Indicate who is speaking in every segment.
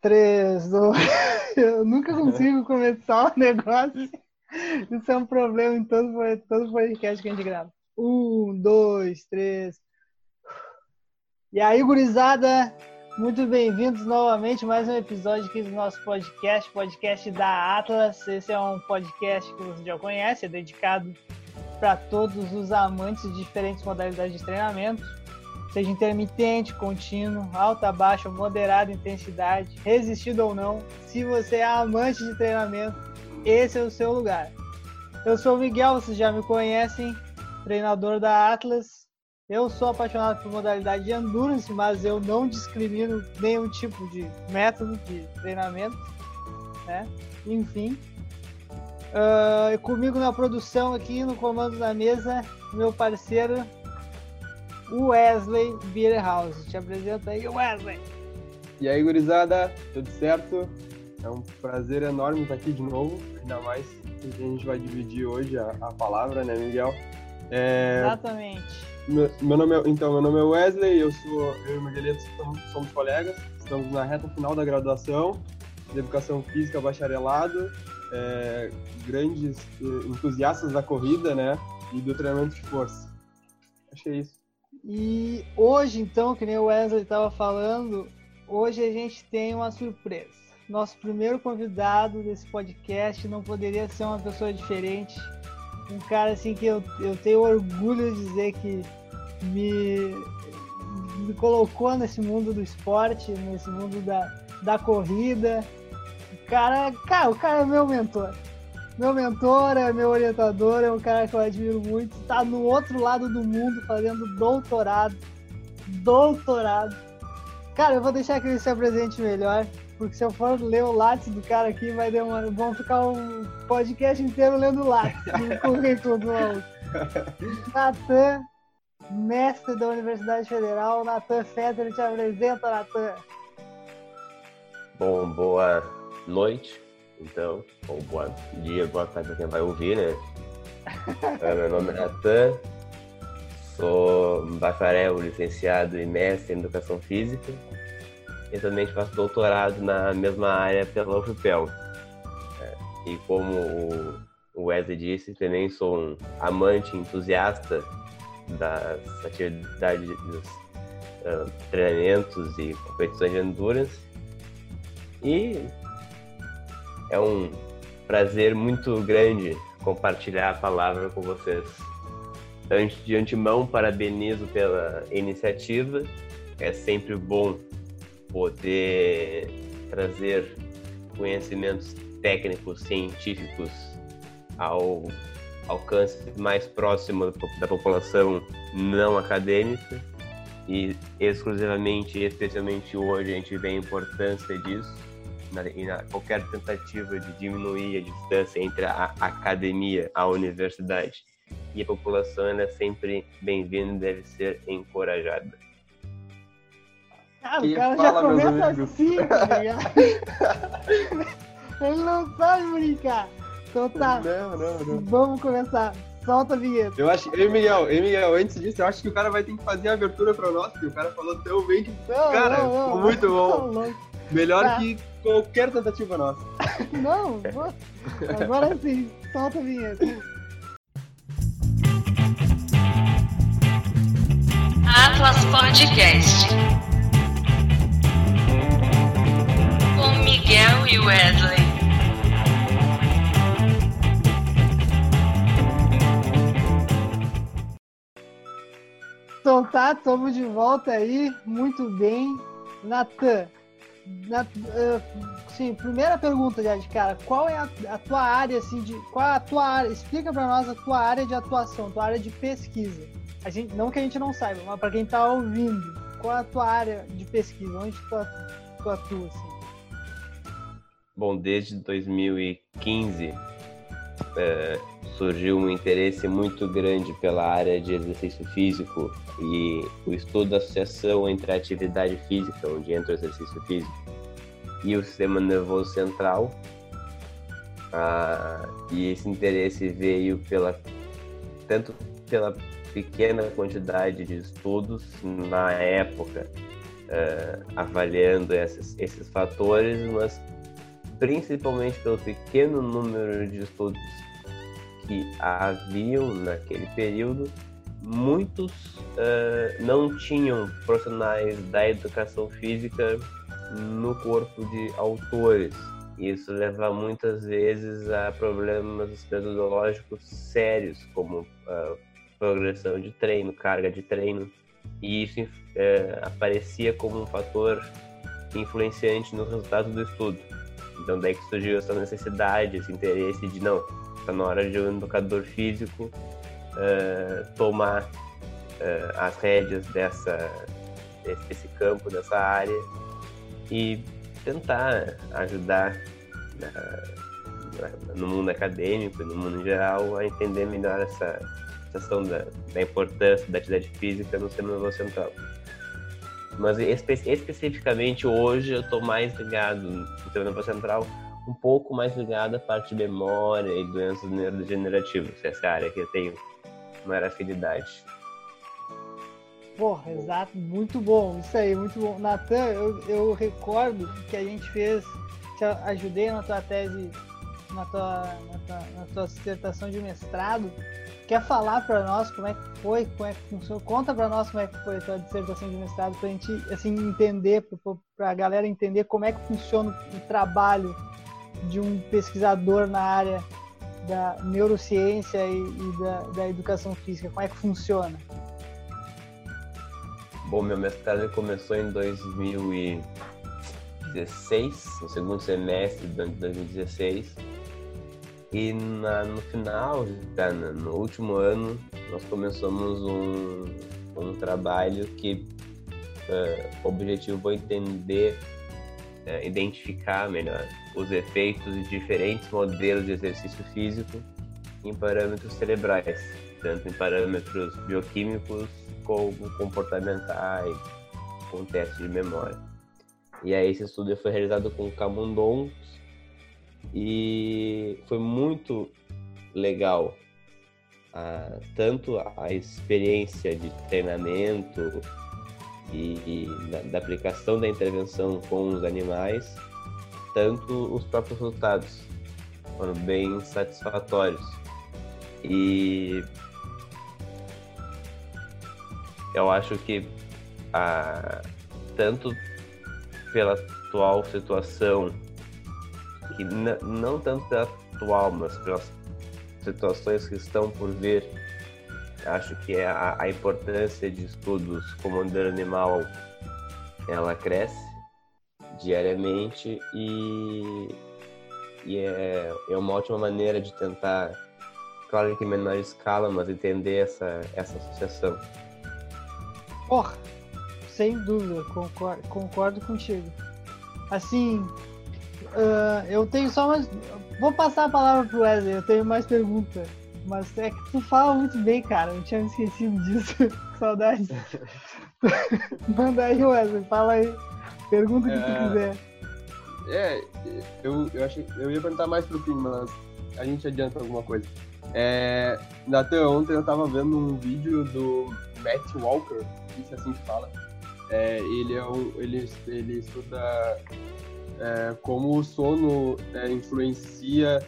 Speaker 1: três, dois. Eu nunca consigo começar o negócio. Isso é um problema em todo, todo podcast que a gente grava. Um, dois, três. E aí, gurizada, muito bem-vindos novamente mais um episódio aqui do nosso podcast, podcast da Atlas. Esse é um podcast que você já conhece, é dedicado para todos os amantes de diferentes modalidades de treinamento seja intermitente, contínuo, alta, baixa, moderada intensidade, resistido ou não. Se você é amante de treinamento, esse é o seu lugar. Eu sou o Miguel, vocês já me conhecem, treinador da Atlas. Eu sou apaixonado por modalidade de endurance, mas eu não discrimino nenhum tipo de método de treinamento. Né? Enfim. Uh, comigo na produção aqui, no comando da mesa, meu parceiro Wesley Beerhouse. Te apresenta aí, Wesley.
Speaker 2: E aí, gurizada, tudo certo? É um prazer enorme estar aqui de novo, ainda mais que a gente vai dividir hoje a, a palavra, né, Miguel?
Speaker 1: É... Exatamente.
Speaker 2: Meu, meu, nome é, então, meu nome é Wesley, eu sou eu e o Miguelito somos, somos colegas, estamos na reta final da graduação de Educação Física Bacharelado, é, grandes eh, entusiastas da corrida, né, e do treinamento de força. Que é isso.
Speaker 1: E hoje, então, que nem o Wesley estava falando, hoje a gente tem uma surpresa. Nosso primeiro convidado desse podcast não poderia ser uma pessoa diferente. Um cara assim que eu, eu tenho orgulho de dizer que me, me colocou nesse mundo do esporte, nesse mundo da, da corrida. O cara, cara, o cara é meu mentor. Meu mentor, é meu orientador, é um cara que eu admiro muito. Está no outro lado do mundo fazendo doutorado. Doutorado. Cara, eu vou deixar que ele se apresente melhor, porque se eu for ler o lápis do cara aqui, vai demorar. Vamos ficar um podcast inteiro lendo lápis no currículo do maluco. Natan, mestre da Universidade Federal, Natan Fetter te apresenta, Natan.
Speaker 3: Bom, boa noite então, boa dia, boa tarde para quem vai ouvir, né? Meu nome é Natan, sou bacharel, licenciado e mestre em Educação Física e também faço doutorado na mesma área pela UFPEL. É, e como o Wesley disse, também sou um amante, entusiasta das atividades, dos uh, treinamentos e competições de endurance. E é um prazer muito grande compartilhar a palavra com vocês. Antes de antemão, parabenizo pela iniciativa. É sempre bom poder trazer conhecimentos técnicos, científicos ao alcance mais próximo da população não acadêmica e exclusivamente, especialmente hoje, a gente vê a importância disso na, e na, qualquer tentativa de diminuir a distância entre a, academia, a universidade e a população, ela é sempre bem-vinda e deve ser encorajada.
Speaker 1: Cara, o cara já começa assim, tá ligado? Ele não sabe brincar. Então tá. Não, não, não. Vamos começar. Solta a vinheta.
Speaker 2: Eu acho, ei Miguel, ei Miguel, antes disso, eu acho que o cara vai ter que fazer a abertura pra nós, porque o cara falou tão bem que. Não, cara, não, não, ficou muito bom. Melhor tá. que qualquer tentativa nossa.
Speaker 1: Não, vou... agora sim, solta a vinheta.
Speaker 4: Atlas Podcast. Com Miguel e Wesley.
Speaker 1: Então tá, estamos de volta aí, muito bem. Natan, na, uh, sim, primeira pergunta já de cara, qual é a, a, tua área assim de qual é a tua área? Explica para nós a tua área de atuação, tua área de pesquisa. A gente não que a gente não saiba, mas para quem tá ouvindo, qual é a tua área de pesquisa? Onde tu, tu atua assim?
Speaker 3: Bom, desde 2015 é, surgiu um interesse muito grande pela área de exercício físico e o estudo da associação entre a atividade física, onde entra o exercício físico, e o sistema nervoso central. Ah, e esse interesse veio pela tanto pela pequena quantidade de estudos na época uh, avaliando esses, esses fatores, mas principalmente pelo pequeno número de estudos que haviam naquele período, muitos uh, não tinham profissionais da educação física no corpo de autores. Isso leva muitas vezes a problemas metodológicos sérios, como uh, progressão de treino, carga de treino, e isso uh, aparecia como um fator influenciante no resultado do estudo. Então daí que surgiu essa necessidade, esse interesse de não, está na hora de um educador físico uh, tomar uh, as rédeas dessa, desse campo, dessa área e tentar ajudar uh, no mundo acadêmico no mundo em geral a entender melhor essa questão da, da importância da atividade física no sistema nervoso central. Mas espe especificamente hoje eu estou mais ligado nervoso central um pouco mais ligado à parte de memória e doenças neurodegenerativas. Essa é a área que eu tenho maior afinidade.
Speaker 1: Porra, exato, muito bom, isso aí, muito bom. Natan, eu, eu recordo que a gente fez, te ajudei na tua tese, na tua, na tua, na tua dissertação de mestrado. Quer falar para nós como é que foi, como é que funcionou? Conta para nós como é que foi a tua dissertação de mestrado, para a gente assim, entender, para a galera entender como é que funciona o trabalho de um pesquisador na área da neurociência e, e da, da, educação física? Como é que funciona?
Speaker 3: Bom, meu mestrado começou em 2016, no segundo semestre de 2016. E na, no final, tá, no último ano, nós começamos um, um trabalho que uh, o objetivo foi entender, uh, identificar melhor os efeitos de diferentes modelos de exercício físico em parâmetros cerebrais, tanto em parâmetros bioquímicos como comportamentais, com testes de memória. E aí esse estudo foi realizado com camundongos e foi muito legal ah, tanto a experiência de treinamento e, e da, da aplicação da intervenção com os animais, tanto os próprios resultados foram bem satisfatórios. E eu acho que a, tanto pela atual situação, que não tanto atual, mas pelas situações que estão por vir, acho que é a, a importância de estudos como o modelo animal ela cresce diariamente e, e é, é uma ótima maneira de tentar, claro que em menor escala, mas entender essa, essa associação.
Speaker 1: Porra, sem dúvida, concordo, concordo contigo. Assim, uh, eu tenho só mais. Vou passar a palavra pro Wesley, eu tenho mais perguntas. Mas é que tu fala muito bem, cara. Eu tinha esquecido disso. Saudade. Manda aí, Wesley, fala aí. Pergunta o que é... tu quiser.
Speaker 2: É, eu, eu, achei, eu ia perguntar mais pro fim, mas a gente adianta alguma coisa. É, até ontem eu tava vendo um vídeo do Matt Walker, isso é assim que fala. É, ele, é um, ele, ele estuda é, como o sono é, influencia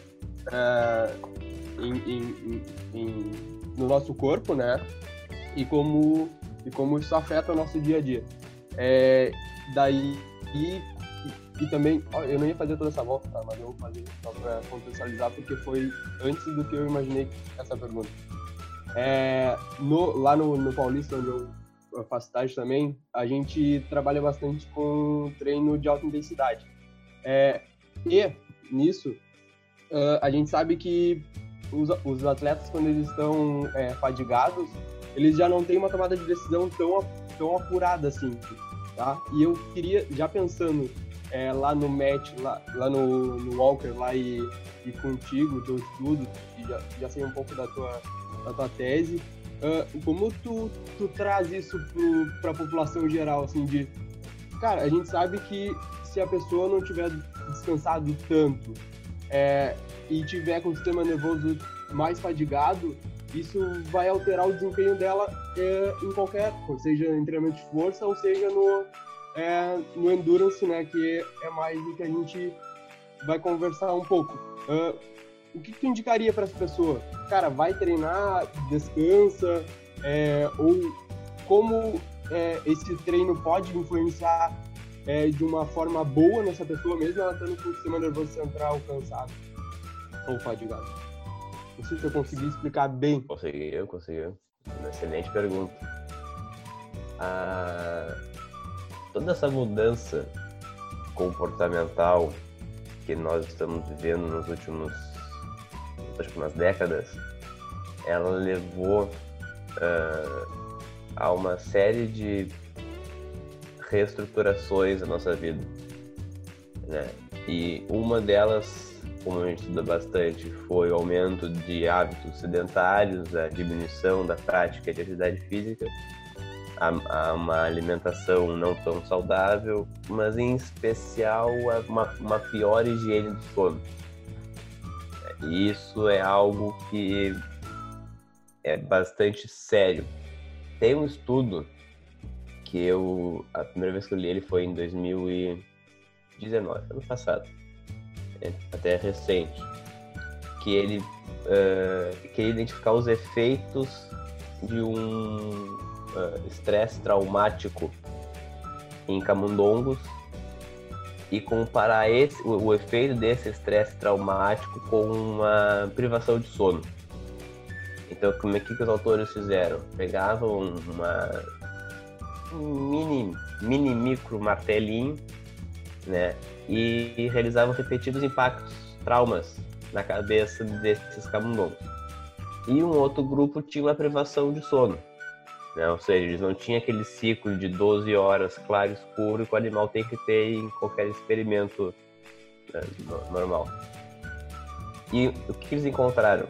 Speaker 2: é, em, em, em, no nosso corpo, né? E como, e como isso afeta o nosso dia a dia. É, Daí, e, e também, ó, eu não ia fazer toda essa volta, tá? Mas eu vou fazer só pra contextualizar, porque foi antes do que eu imaginei essa pergunta. É, no, lá no, no Paulista, onde eu faço também, a gente trabalha bastante com treino de alta intensidade. É, e nisso, uh, a gente sabe que os, os atletas, quando eles estão é, fadigados, eles já não têm uma tomada de decisão tão, tão apurada assim tá? E eu queria, já pensando é, lá no match, lá, lá no, no, Walker, lá e, e contigo, teu estudo, e já, já sei um pouco da tua, da tua tese, uh, como tu, tu traz isso para a população geral, assim, de... Cara, a gente sabe que se a pessoa não tiver descansado tanto é, e tiver com o sistema nervoso mais fadigado, isso vai alterar o desempenho dela é, em qualker, seja em treinamento de força ou seja no, é no endurance, né, que é mais o que a gente vai conversar um pouco. Uh, o que tu indicaria para essa pessoa? Cara, vai treinar, descansa, é, ou como é, esse treino pode influenciar é, de uma forma boa nessa pessoa, mesmo ela estando com o sistema nervoso central cansado ou fadigado? Não sei se eu consegui explicar bem.
Speaker 3: Consegui, eu consegui. Uma excelente pergunta. Ah, toda essa mudança comportamental que nós estamos vivendo nos últimos nas últimas décadas, ela levou uh, a uma série de reestruturações da nossa vida, né? E uma delas, como a gente estuda bastante, foi o aumento de hábitos sedentários, a diminuição da prática de atividade física, a, a uma alimentação não tão saudável, mas em especial uma, uma pior higiene do sono. E isso é algo que é bastante sério. Tem um estudo que eu a primeira vez que eu li ele foi em 2019, ano passado, é até recente, que ele uh, queria identificar os efeitos de um estresse uh, traumático em camundongos e comparar esse, o, o efeito desse estresse traumático com uma privação de sono. Então, como é que, que os autores fizeram? Pegavam uma um mini, mini micro martelinho, né, e realizavam repetidos impactos, traumas na cabeça desses camundongos. E um outro grupo tinha uma privação de sono. Né? Ou seja, eles não tinham aquele ciclo de 12 horas claro e escuro que o animal tem que ter em qualquer experimento né, normal. E o que eles encontraram?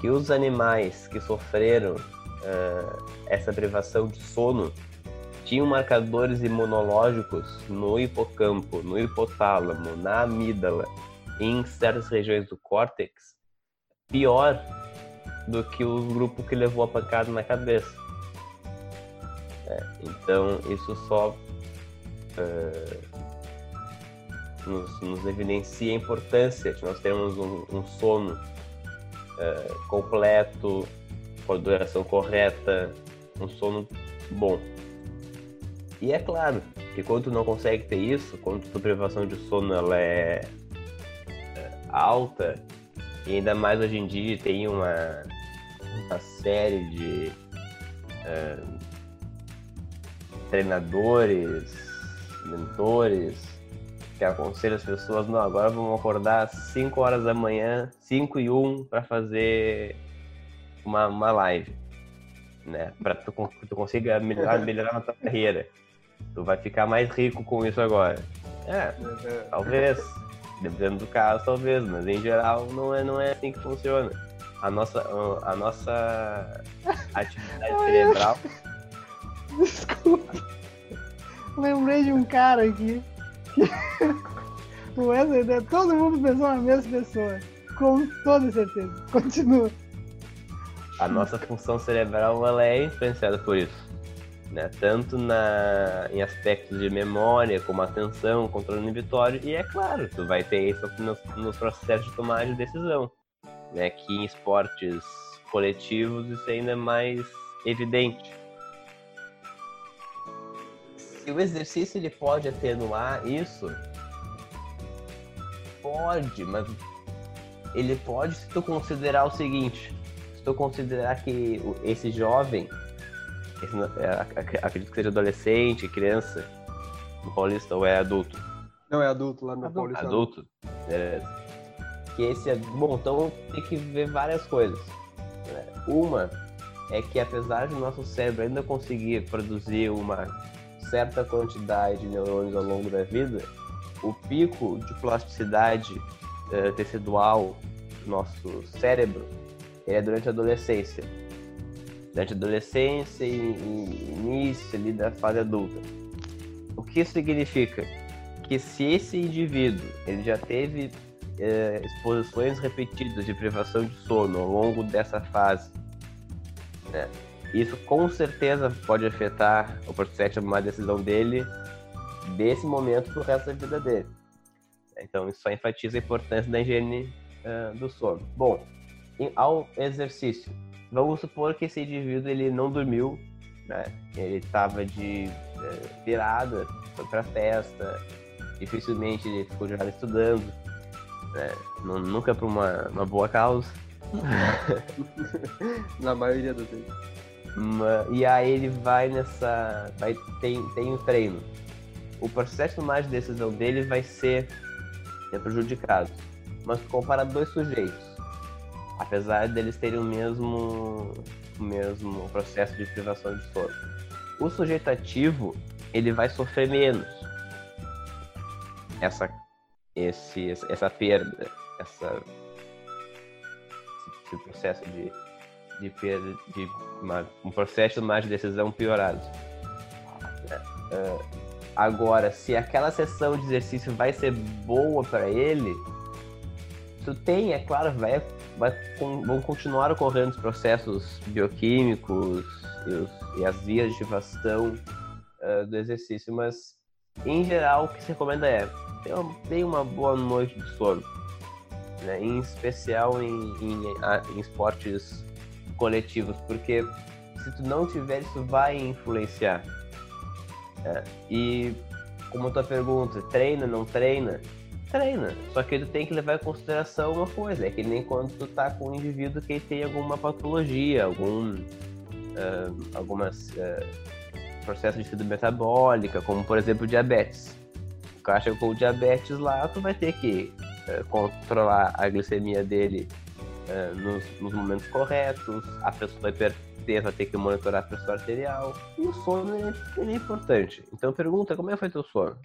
Speaker 3: Que os animais que sofreram uh, essa privação de sono tinham marcadores imunológicos no hipocampo, no hipotálamo, na amígdala, em certas regiões do córtex, pior do que o grupo que levou a pancada na cabeça. É, então, isso só uh, nos, nos, evidencia a importância de nós termos um, um sono uh, completo, com a duração correta, um sono bom. E é claro que quando tu não consegue ter isso, quando a tua privação de sono ela é, é alta, e ainda mais hoje em dia tem uma, uma série de treinadores, mentores, que aconselham as pessoas, não, agora vamos acordar às 5 horas da manhã, 5 e 1, para fazer uma, uma live, né? Para tu, tu consiga melhorar, melhorar na tua carreira. Tu vai ficar mais rico com isso agora. É, talvez. Dependendo do caso, talvez, mas em geral não é, não é assim que funciona. A nossa, a nossa atividade cerebral
Speaker 1: Desculpa. Lembrei de um cara aqui. o Wesley, né? todo mundo pensou na mesma pessoa. Com toda certeza. Continua.
Speaker 3: A nossa função cerebral ela é influenciada por isso. Né? Tanto na, em aspectos de memória, como atenção, controle inibitório, e é claro, tu vai ter isso nos, nos processos de tomada de decisão. Né? Que em esportes coletivos isso é ainda mais evidente e o exercício ele pode atenuar isso? Pode, mas ele pode se tu considerar o seguinte, se tu considerar que esse jovem, é, acredito que seja adolescente, criança, no Paulista ou é adulto?
Speaker 2: Não, é adulto lá no
Speaker 3: adulto.
Speaker 2: Paulista.
Speaker 3: Adulto? Beleza. Que esse é. Bom, então tem que ver várias coisas. Uma é que apesar de nosso cérebro ainda conseguir produzir uma certa quantidade de neurônios ao longo da vida, o pico de plasticidade uh, tecidual do nosso cérebro é durante a adolescência. Durante a adolescência e, e início ali da fase adulta. O que isso significa? Que se esse indivíduo ele já teve uh, exposições repetidas de privação de sono ao longo dessa fase, né? Isso com certeza pode afetar o processo de tomar decisão dele desse momento pro resto da vida dele. Então, isso só enfatiza a importância da higiene uh, do sono. Bom, em, ao exercício, vamos supor que esse indivíduo ele não dormiu, né? Ele estava de uh, virada, foi para festa, dificilmente ele ficou de estudando, né? Nunca por uma, uma boa causa.
Speaker 2: Na maioria das vezes.
Speaker 3: E aí ele vai nessa. Vai, tem, tem um treino. O processo mais de decisão dele vai ser é prejudicado. Mas compara dois sujeitos, apesar deles terem o mesmo, o mesmo processo de privação de sono. O sujeito ativo ele vai sofrer menos essa, esse, essa perda, essa, esse processo de, de perda, de uma, um processo mais de decisão piorado. Uh, Agora, se aquela sessão de exercício vai ser boa para ele, tu tem, é claro, vai, vai, vão continuar ocorrendo os processos bioquímicos e, os, e as vias de ativação uh, do exercício, mas em geral o que se recomenda é ter uma boa noite de sono, né? em especial em, em, em esportes coletivos, porque se tu não tiver isso vai influenciar é, e como tua pergunta, treina, não treina? Treina. Só que ele tem que levar em consideração uma coisa, é que nem quando tu tá com um indivíduo que tem alguma patologia, algum uh, algumas uh, processos de saúde metabólica, como por exemplo diabetes. O cara chega com diabetes lá, tu vai ter que uh, controlar a glicemia dele nos, nos momentos corretos, a pessoa hiper vai ter que monitorar a pressão arterial. E o sono é, é importante. Então pergunta como é que foi teu sono?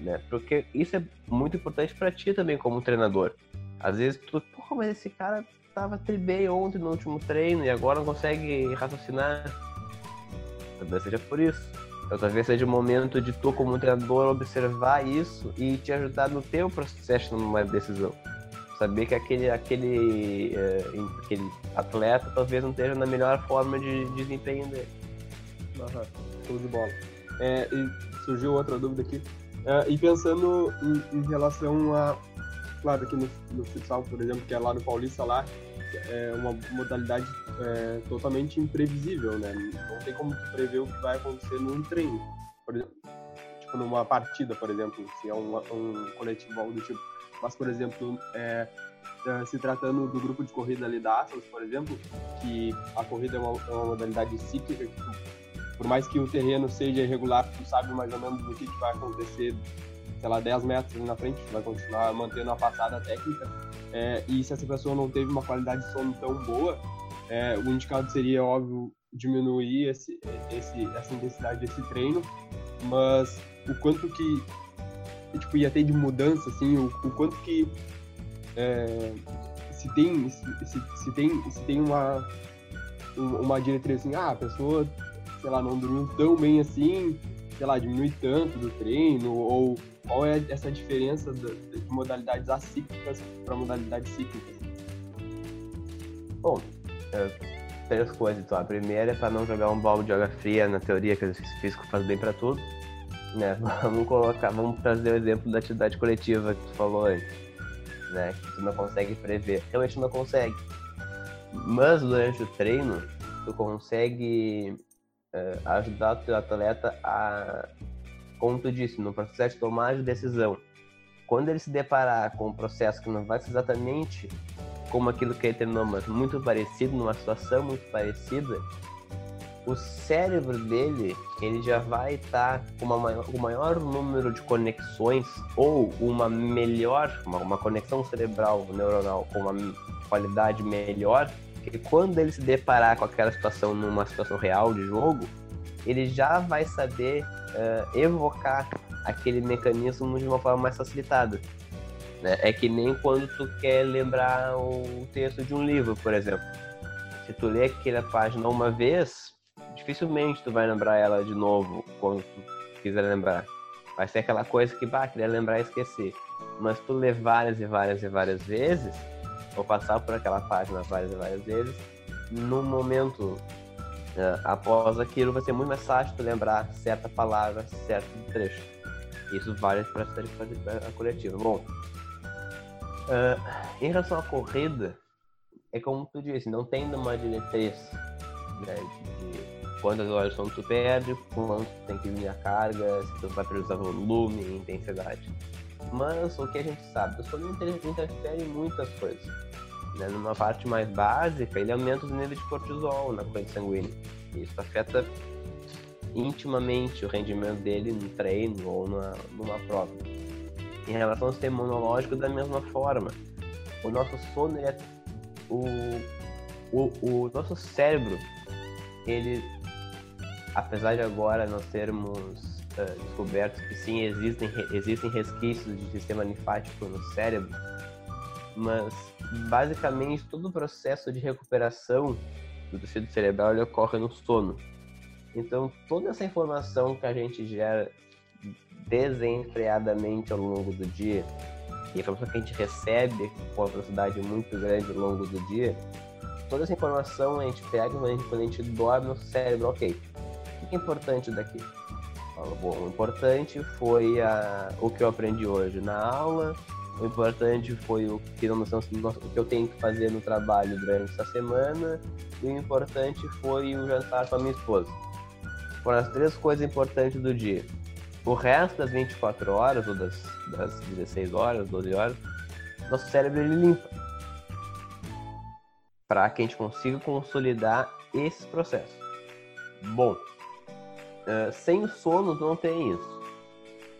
Speaker 3: Né? Porque isso é muito importante para ti também como treinador. Às vezes tu, porra, mas esse cara tava bem ontem no último treino e agora não consegue raciocinar. Talvez seja por isso. Então, talvez seja o momento de tu, como treinador, observar isso e te ajudar no teu processo numa decisão saber que aquele, aquele, uh, aquele atleta talvez não esteja na melhor forma de, de desempenho dele.
Speaker 2: Uhum. Show de bola. É, surgiu outra dúvida aqui. É, e pensando em, em, relação a. Claro, aqui no, no futsal, por exemplo, que é lá no Paulista, lá, é uma modalidade é, totalmente imprevisível, né? Não tem como prever o que vai acontecer num treino. Por exemplo, tipo, numa partida, por exemplo, se é um, um coletivo algo do tipo mas, por exemplo, é, é, se tratando do grupo de corrida ali da Atlas, por exemplo, que a corrida é uma, é uma modalidade cíclica, que por mais que o terreno seja irregular, tu sabe mais ou menos o que, que vai acontecer, sei lá, 10 metros na frente, tu vai continuar mantendo a passada técnica. É, e se essa pessoa não teve uma qualidade de sono tão boa, é, o indicado seria, óbvio, diminuir esse, esse, essa intensidade desse treino, mas o quanto que tipo, ia ter de mudança, assim, o, o quanto que é, se tem, se, se, tem, se tem uma, uma diretriz assim, ah, a pessoa, sei lá, não dormiu tão bem assim, sei lá, diminui tanto do treino, ou qual é essa diferença de, de modalidades acíclicas para modalidades cíclicas?
Speaker 3: Bom, é, três coisas, então. A primeira é para não jogar um balde de água fria na teoria que o exercício físico faz bem para tudo né? Vamos colocar, vamos trazer o exemplo da atividade coletiva que tu falou antes, né? Que tu não consegue prever. Realmente não consegue. Mas durante o treino, tu consegue uh, ajudar o teu atleta a, como tu disse, no processo de tomar de decisão. Quando ele se deparar com um processo que não vai ser exatamente como aquilo que ele treinou, mas muito parecido, numa situação muito parecida, o cérebro dele ele já vai estar tá com maior, um maior número de conexões ou uma melhor, uma, uma conexão cerebral neuronal com uma qualidade melhor, que quando ele se deparar com aquela situação numa situação real de jogo, ele já vai saber uh, evocar aquele mecanismo de uma forma mais facilitada. Né? É que nem quando tu quer lembrar o texto de um livro, por exemplo. Se tu lê aquela página uma vez, dificilmente tu vai lembrar ela de novo quando tu quiser lembrar. Vai ser aquela coisa que, bah, queria lembrar e esquecer. Mas tu ler várias e várias e várias vezes, ou passar por aquela página várias e várias vezes, num momento Uh, após aquilo, vai ser muito mais fácil tu lembrar certa palavra, certo trecho. Isso vale para a coletiva. Bom, uh, em relação à corrida, é como tu disse, não tem uma diretriz né, de, quantas horas são tu perde, quanto tem que vir a carga, se tu vai precisar volume intensidade. Mas o que a gente sabe, o sono interfere em muitas coisas. Né? Numa parte mais básica, ele aumenta os níveis de cortisol na corrente sanguínea. Isso afeta intimamente o rendimento dele no treino ou numa, numa prova. Em relação ao sistema imunológico, da mesma forma. O nosso sono é o, o, o nosso cérebro, ele, apesar de agora nós termos uh, descobertos que sim existem, existem resquícios de sistema linfático no cérebro, mas basicamente todo o processo de recuperação do tecido cerebral ele ocorre no sono. Então, toda essa informação que a gente gera desenfreadamente ao longo do dia, e a informação que a gente recebe com uma velocidade muito grande ao longo do dia, toda essa informação a gente pega quando a gente, quando a gente dorme no cérebro, ok, o que é importante daqui? Bom, o importante foi a, o que eu aprendi hoje na aula, o importante foi o que, noção, o que eu tenho que fazer no trabalho durante essa semana, e o importante foi o jantar com a minha esposa. Foram as três coisas importantes do dia. O resto das 24 horas, ou das, das 16 horas, 12 horas, nosso cérebro ele limpa. Para que a gente consiga consolidar esses processos. Bom, uh, sem o sono tu não tem isso.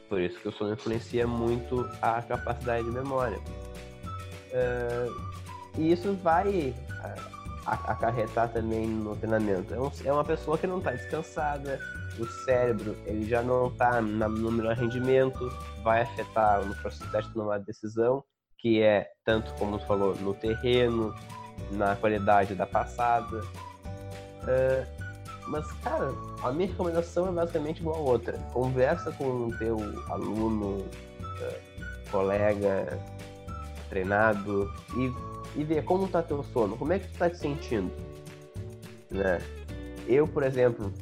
Speaker 3: Por isso que o sono influencia muito a capacidade de memória. Uh, e isso vai acarretar também no treinamento. É, um, é uma pessoa que não está descansada, o cérebro ele já não está no melhor rendimento, vai afetar no processo de tomar decisão, que é tanto como você falou no terreno, na qualidade da passada. Uh, mas cara, a minha recomendação é basicamente igual a outra. Conversa com o teu aluno, uh, colega, treinado e e ver como está teu sono, como é que tu está te sentindo, né? Eu, por exemplo,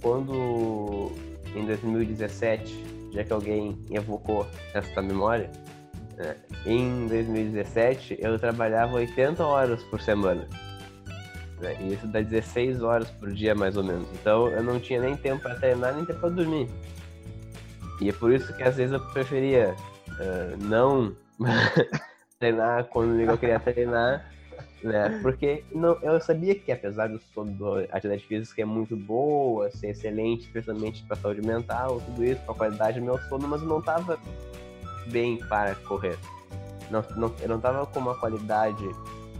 Speaker 3: quando em 2017, já que alguém evocou essa memória, né? em 2017 eu trabalhava 80 horas por semana. Né? E isso dá 16 horas por dia, mais ou menos. Então eu não tinha nem tempo para treinar, nem tempo para dormir. E é por isso que às vezes eu preferia uh, não treinar quando eu queria treinar, né? Porque não, eu sabia que apesar do sono da atividade física é muito boa, ser excelente, especialmente para saúde mental, tudo isso, para a qualidade do meu sono, mas eu não estava bem para correr. Não, não, eu não estava com uma qualidade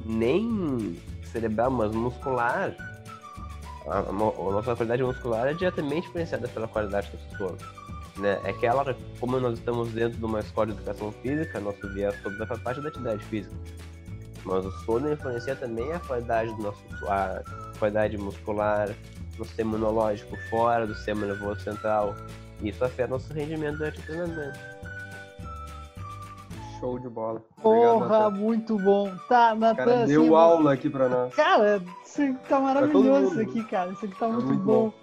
Speaker 3: nem cerebral, mas muscular. A, a, a nossa qualidade muscular é diretamente influenciada pela qualidade do sono né? É que ela, como nós estamos dentro de uma escola de educação física, nosso viés todo essa parte da atividade física. Mas o sono influencia também a qualidade do nosso, a qualidade muscular, no sistema imunológico fora do sistema nervoso central. Isso afeta nosso rendimento durante o treinamento.
Speaker 2: Show de bola.
Speaker 1: Porra, Obrigado, muito bom. Tá, Natan,
Speaker 2: cara,
Speaker 1: assim,
Speaker 2: deu aula aqui pra nós.
Speaker 1: Cara, isso aqui tá maravilhoso isso aqui, cara. Isso aqui tá, tá muito, muito, bom. bom.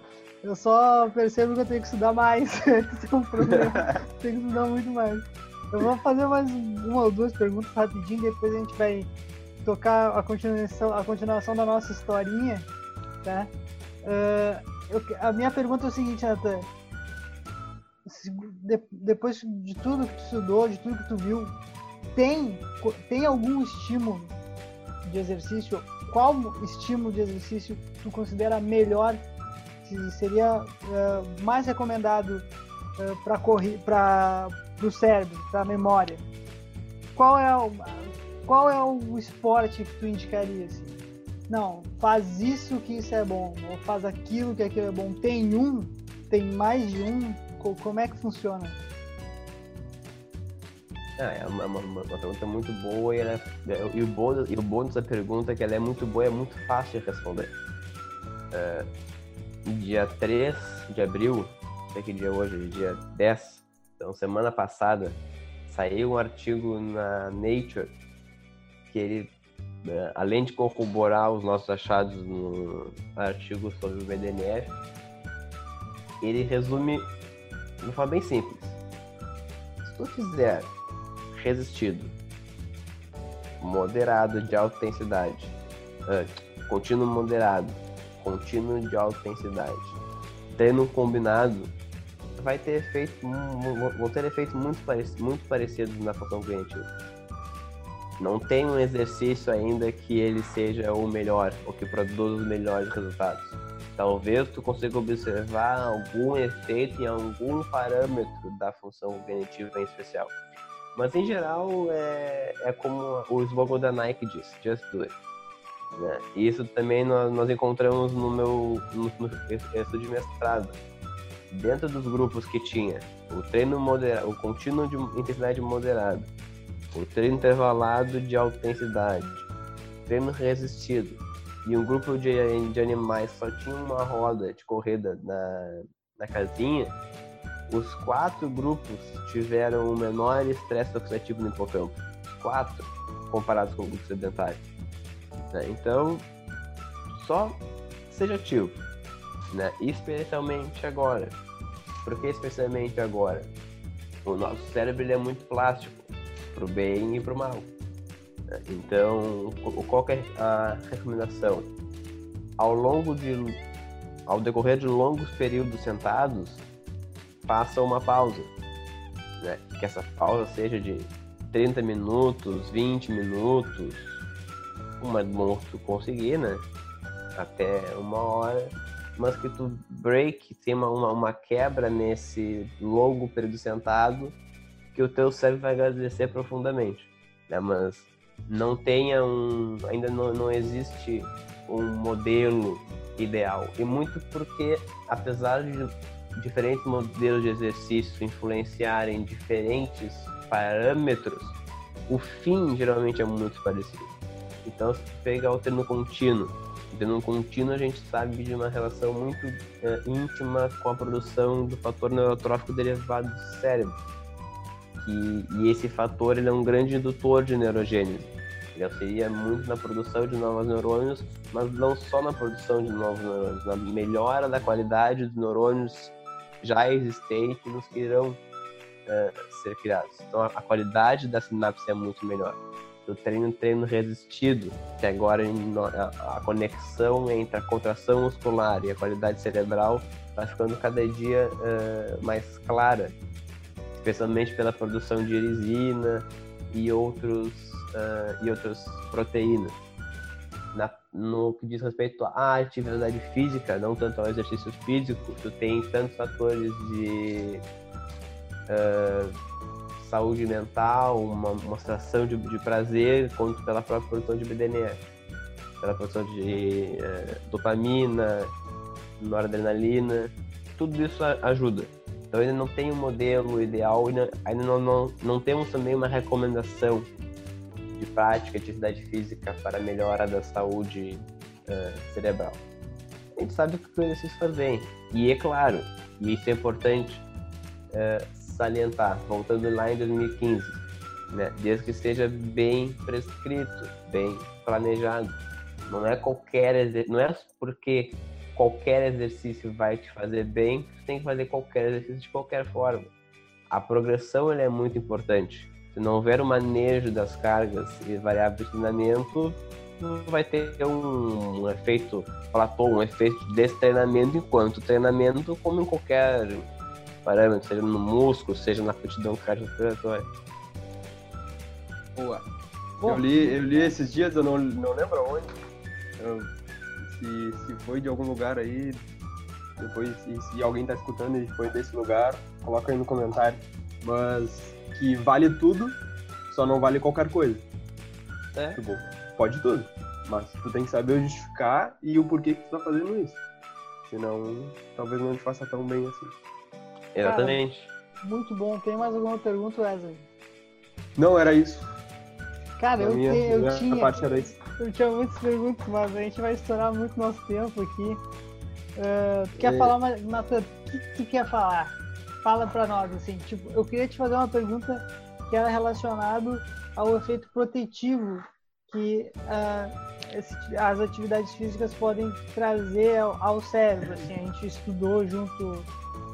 Speaker 1: Eu só percebo que eu tenho que estudar mais. Esse é um problema. tenho que estudar muito mais. Eu vou fazer mais uma ou duas perguntas rapidinho, depois a gente vai tocar a continuação, a continuação da nossa historinha, tá? Uh, eu, a minha pergunta é o seguinte, Nathan. De, depois de tudo que tu estudou, de tudo que tu viu, tem, tem algum estímulo de exercício? Qual estímulo de exercício tu considera melhor que seria uh, mais recomendado uh, para o cérebro, para a memória? Qual é, o, qual é o esporte que tu indicaria? Assim? Não, faz isso que isso é bom, ou faz aquilo que aquilo é bom. Tem um? Tem mais de um? Como é que funciona?
Speaker 3: É uma, uma, uma, pergunta muito boa e, ela, é, e, o bônus, e o bônus da pergunta é que ela é muito boa e é muito fácil de responder. Uh, dia 3 de abril, não sei que dia é hoje, dia 10, então semana passada, saiu um artigo na Nature que ele né, além de corroborar os nossos achados no artigo sobre o BDNF, ele resume de uma forma bem simples. Se tu fizer resistido, moderado de alta intensidade, uh, contínuo moderado, contínuo de alta intensidade, treino combinado, vai ter efeito, vão ter efeitos muito, parecidos, muito parecidos na função cognitiva. Não tem um exercício ainda que ele seja o melhor, ou que produza os melhores resultados. Talvez tu consiga observar algum efeito em algum parâmetro da função cognitiva em especial. Mas em geral é, é como o slogan da Nike diz, just do it. Né? E isso também nós, nós encontramos no meu no, no estudo de mestrado. Dentro dos grupos que tinha o treino moderado, o contínuo de intensidade moderada, o treino intervalado de alta intensidade, treino resistido, e um grupo de, de animais só tinha uma roda de corrida na, na casinha, os quatro grupos tiveram o menor estresse oxidativo no hipocampo. Quatro, comparados com o grupo sedentário. Né? Então, só seja ativo. Né? Especialmente agora. Por que especialmente agora? O nosso cérebro é muito plástico, para o bem e para o mal. Né? Então, qual é a recomendação? Ao longo de, ao decorrer de longos períodos sentados, faça uma pausa. Né? Que essa pausa seja de 30 minutos, 20 minutos, uma bom tu conseguir, né? Até uma hora, mas que tu break, tem uma, uma, uma quebra nesse longo período sentado, que o teu cérebro vai agradecer profundamente. Né? Mas não tenha um. Ainda não, não existe um modelo ideal. E muito porque, apesar de diferentes modelos de exercício influenciarem diferentes parâmetros, o fim geralmente é muito parecido. Então, se pegar o treino contínuo, o treino contínuo a gente sabe de uma relação muito é, íntima com a produção do fator neurotrófico derivado do cérebro. E, esse fator ele é um grande indutor de neurogênese. Ele auxilia muito na produção de novos neurônios, mas não só na produção de novos neurônios, na melhora da qualidade dos neurônios já existentes nos que irão uh, ser criados. Então, a, qualidade da sinapse é muito melhor. O treino, treino resistido, que agora a, conexão entre a contração muscular e a qualidade cerebral está ficando cada dia uh, mais clara, especialmente pela produção de erisina e outros uh, e outras proteínas na, no que diz respeito à atividade física, não tanto ao exercício físico, tu tem tantos fatores de uh, saúde mental, uma, sensação de, de, prazer, quanto pela própria produção de BDNF, pela produção de uh, dopamina, noradrenalina, tudo isso ajuda. Então ainda não tem um modelo ideal, ainda, ainda não, não, não temos também uma recomendação de prática de atividade física para melhora da saúde uh, cerebral. A gente sabe que o exercício faz bem. E é claro, e isso é importante uh, salientar, voltando lá em 2015, né, desde que esteja bem prescrito, bem planejado. Não é qualquer não é porque qualquer exercício vai te fazer bem, você tem que fazer qualquer exercício de qualquer forma. A progressão é muito importante. Se não houver o manejo das cargas e variáveis de treinamento, vai ter um, um efeito platô, um efeito de destreinamento, enquanto treinamento, como em qualquer parâmetro, seja no músculo, seja na aptidão cardiorrespiratória.
Speaker 2: Boa. Bom, eu, li, eu li esses dias, eu não, não lembro onde. Eu, se, se foi de algum lugar aí, depois, se, se alguém tá escutando e foi desse lugar, coloca aí no comentário. Mas que vale tudo, só não vale qualquer coisa. É. Tipo, pode tudo. Mas tu tem que saber justificar e o porquê que tu tá fazendo isso. Senão, talvez não te faça tão bem assim.
Speaker 3: Exatamente.
Speaker 1: Cara, muito bom. Tem mais alguma pergunta, Wesley?
Speaker 2: Não, era isso.
Speaker 1: Cara, eu, minha, eu,
Speaker 2: minha
Speaker 1: tinha.
Speaker 2: Parte era isso.
Speaker 1: Eu tinha muitas perguntas, mas a gente vai estourar muito nosso tempo aqui. Uh, tu quer é... falar, Natan, o que tu quer falar? Fala para nós, assim, tipo, eu queria te fazer uma pergunta que era relacionado ao efeito protetivo que esse- as atividades físicas podem trazer ao, ao cérebro. Assim, a gente estudou junto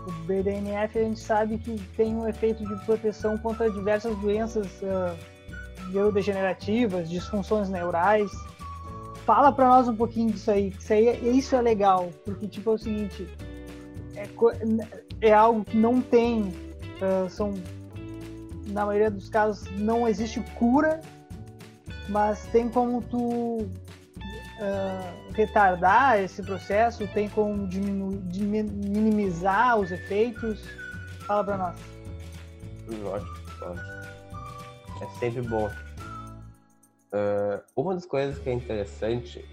Speaker 1: o BDNF, a gente sabe que tem um efeito de proteção contra diversas doenças ah, neurodegenerativas, disfunções neurais. Fala para nós um pouquinho disso aí, que isso aí, é- isso é legal, porque tipo é o seguinte, é, é algo que não tem, ah, são na maioria dos casos não existe cura, mas tem como tu ah, retardar esse processo, tem como minimizar os efeitos. Fala pra nós.
Speaker 3: Ótimo, ótimo. É sempre bom. Ah, uma das coisas que é interessante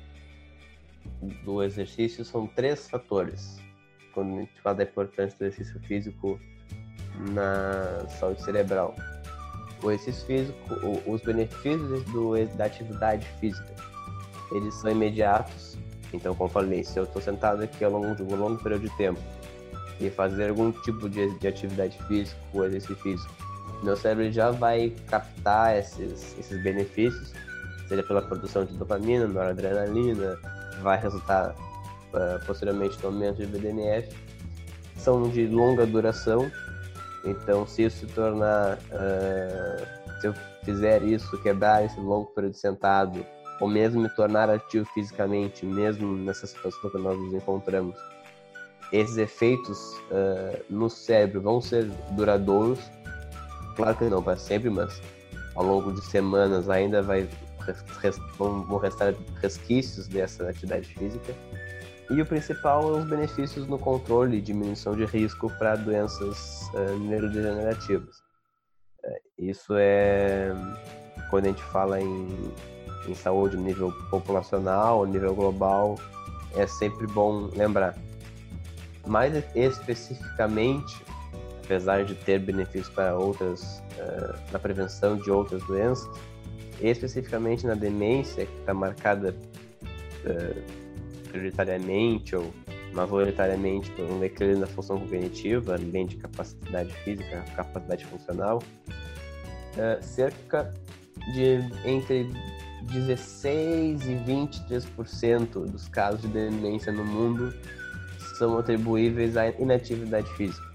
Speaker 3: do exercício são três fatores. Quando a gente fala da importância do exercício físico na saúde cerebral. O exercício físico, os benefícios do, da atividade física, eles são imediatos. Então, como eu falei, se eu estou sentado aqui ao longo de um longo período de tempo e fazer algum tipo de, de atividade física ou exercício físico, meu cérebro já vai captar esses, esses benefícios, seja pela produção de dopamina, noradrenalina, vai resultar posteriormente no aumento de BDNF. São de longa duração, então se isso se tornar, ah, se eu fizer isso, quebrar esse longo período sentado, ou mesmo me tornar ativo fisicamente, mesmo nessa situação que nós nos encontramos, esses efeitos ah, no cérebro vão ser duradouros. Claro que não para sempre, mas ao longo de semanas ainda vai vão restar resquícios dessa atividade física. E o principal é os benefícios no controle e diminuição de risco para doenças ah, neurodegenerativas. É, Isso é quando a gente fala em, em saúde no nível populacional, nível global, é sempre bom lembrar. Mais especificamente, apesar de ter benefícios para outras, eh, na prevenção de outras doenças, especificamente na demência, que está marcada prioritariamente ou majoritariamente por um declínio da função cognitiva, além de capacidade física, capacidade funcional, eh, cerca de entre 16 e 23% dos casos de demência no mundo são atribuíveis à inatividade física.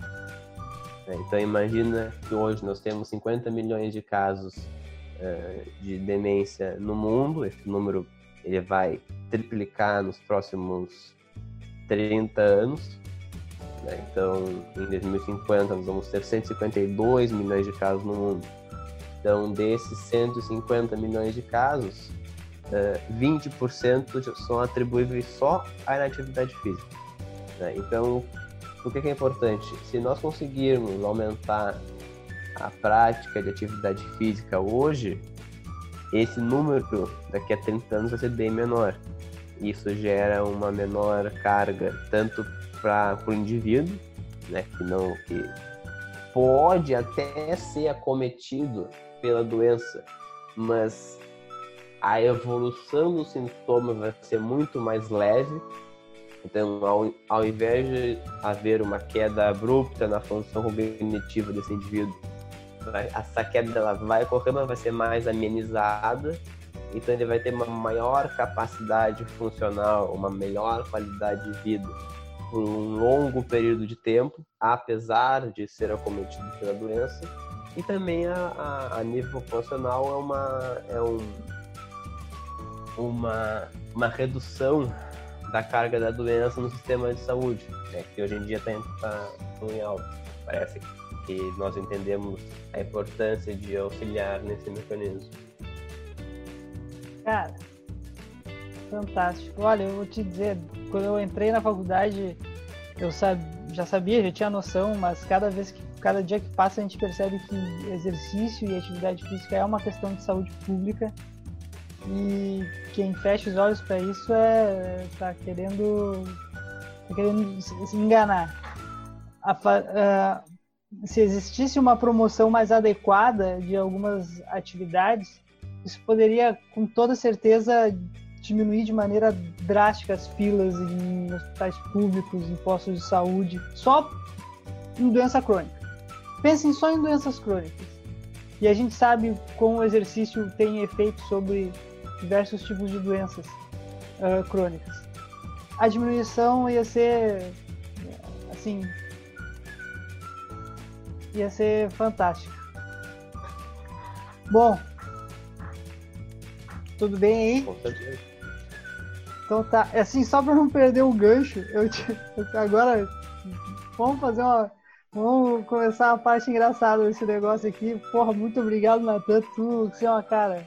Speaker 3: É, Então imagina que hoje nós temos 50 milhões de casos eh, de demência no mundo, esse número ele vai triplicar nos próximos 30 anos. né? Então em 2050 nós vamos ter 152 milhões de casos no mundo. Então desses 150 milhões de casos, eh, 20% são atribuíveis só à inatividade física. né? Então que, que é importante? Se nós conseguirmos aumentar a prática de atividade física hoje, esse número daqui a 30 anos vai ser bem menor. Isso gera uma menor carga tanto para o indivíduo, né, que não que pode até ser acometido pela doença, mas a evolução do sintoma vai ser muito mais leve então, ao, ao invés de haver uma queda abrupta na função cognitiva desse indivíduo, vai- essa queda ela vai ocorrer, mas vai ser mais amenizada. Então, ele vai ter uma maior capacidade funcional, uma melhor qualidade de vida por um longo período de tempo, apesar de ser acometido pela doença. E também a, a, a nível populacional é uma, é um, uma, uma redução da carga da doença no sistema de saúde, né, que hoje em dia está tá, em alta. Parece que nós entendemos a importância de auxiliar nesse mecanismo.
Speaker 1: Cara, fantástico. Olha, eu vou te dizer, quando eu entrei na faculdade, eu já sabia, já tinha noção, mas cada vez que, cada dia que passa, a gente percebe que exercício e atividade física é uma questão de saúde pública. E quem fecha os olhos para isso é tá querendo, tá querendo se enganar. A ah, se existisse uma promoção mais adequada de algumas atividades, isso poderia, com toda certeza, diminuir de maneira drástica as filas em hospitais públicos, em postos de saúde, só em doença crônica. Pensem só em doenças crônicas. E a gente sabe como o exercício tem efeito sobre diversos tipos de doenças ah, crônicas. A diminuição ia ser assim ia ser fantástica. Bom, tudo bem aí?
Speaker 3: Com certeza.
Speaker 1: Então tá, assim, só pra não perder o gancho, eu te- agora vamos fazer uma. Vamos começar a parte engraçada desse negócio aqui. Porra, muito obrigado, Natan. Tu, você é uma cara.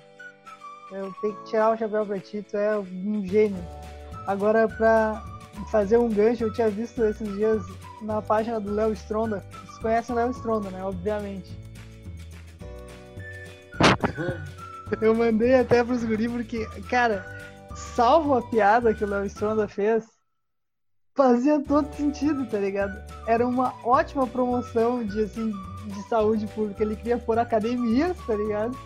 Speaker 1: Eu tenho que tirar o chapéu pra ti, tu é um gênio. Agora, pra fazer um gancho, eu tinha visto esses dias na página do Léo Stronda. Vocês conhecem o Léo Stronda, né? Obviamente. Eu mandei até pros guri porque, cara, salvo a piada que o Léo Stronda fez, fazia todo sentido, tá ligado? Era uma ótima promoção de, assim, de saúde pública. Ele queria pôr academias, tá ligado?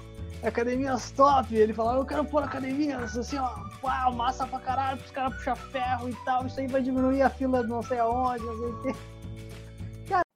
Speaker 1: Academias top. Ele falava, eu quero pôr academias, assim, ó, uau, massa pra caralho, pros caras puxar ferro e tal. Isso aí vai diminuir a fila de não sei aonde, não sei o quê.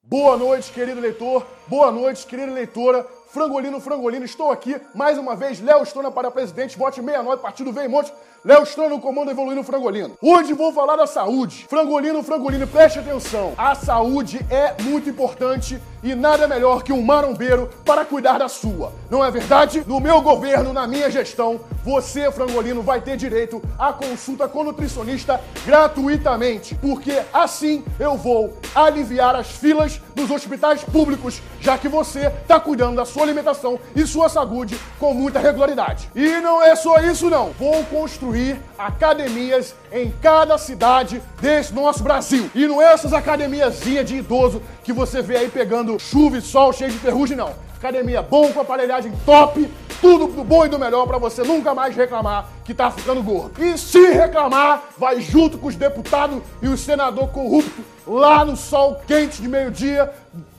Speaker 5: Boa noite, querido leitor. Boa noite, querida leitora. Frangolino, Frangolino, estou aqui mais uma vez. Léo Strona para presidente, vote 69, partido Vem Monte. Léo Strona no comando evoluindo Frangolino. Hoje vou falar da saúde. Frangolino, Frangolino, preste atenção. A saúde é muito importante e nada melhor que um marombeiro para cuidar da sua. Não é verdade? No meu governo, na minha gestão, você, Frangolino, vai ter direito à consulta com nutricionista gratuitamente. Porque assim eu vou aliviar as filas dos hospitais públicos, já que você está cuidando da sua alimentação e sua saúde com muita regularidade. E não é só isso não. Vou construir academias em cada cidade desse nosso Brasil. E não é essas academiazinhas de idoso que você vê aí pegando chuva e sol cheio de ferrugem, não. Academia bom, com aparelhagem top, tudo do bom e do melhor pra você nunca mais reclamar que tá ficando gordo. E se reclamar, vai junto com os deputados e os senadores corruptos lá no sol quente de meio-dia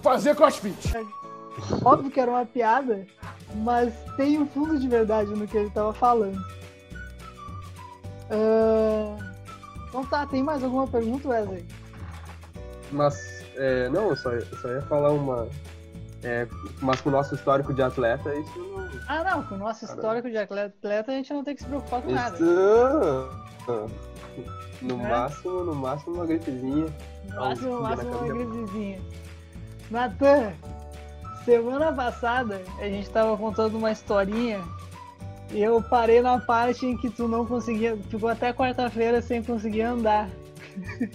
Speaker 5: fazer crossfit.
Speaker 1: Óbvio que era uma piada, mas tem um fundo de verdade no que ele tava falando. Ah, Então tá, tem mais alguma pergunta, Wesley?
Speaker 2: Mas, é, não, eu só, eu só ia falar uma. é, mas com o nosso histórico de atleta, isso não.
Speaker 1: Ah, não, com o nosso
Speaker 2: Caramba.
Speaker 1: histórico de atleta a gente não tem que se preocupar com nada.
Speaker 2: Isso. No
Speaker 1: É.
Speaker 2: máximo, no máximo uma gripezinha.
Speaker 1: No máximo, no máximo uma gripezinha. Natan, semana passada a gente tava contando uma historinha e eu parei na parte em que tu não conseguia, ficou até quarta-feira sem conseguir andar.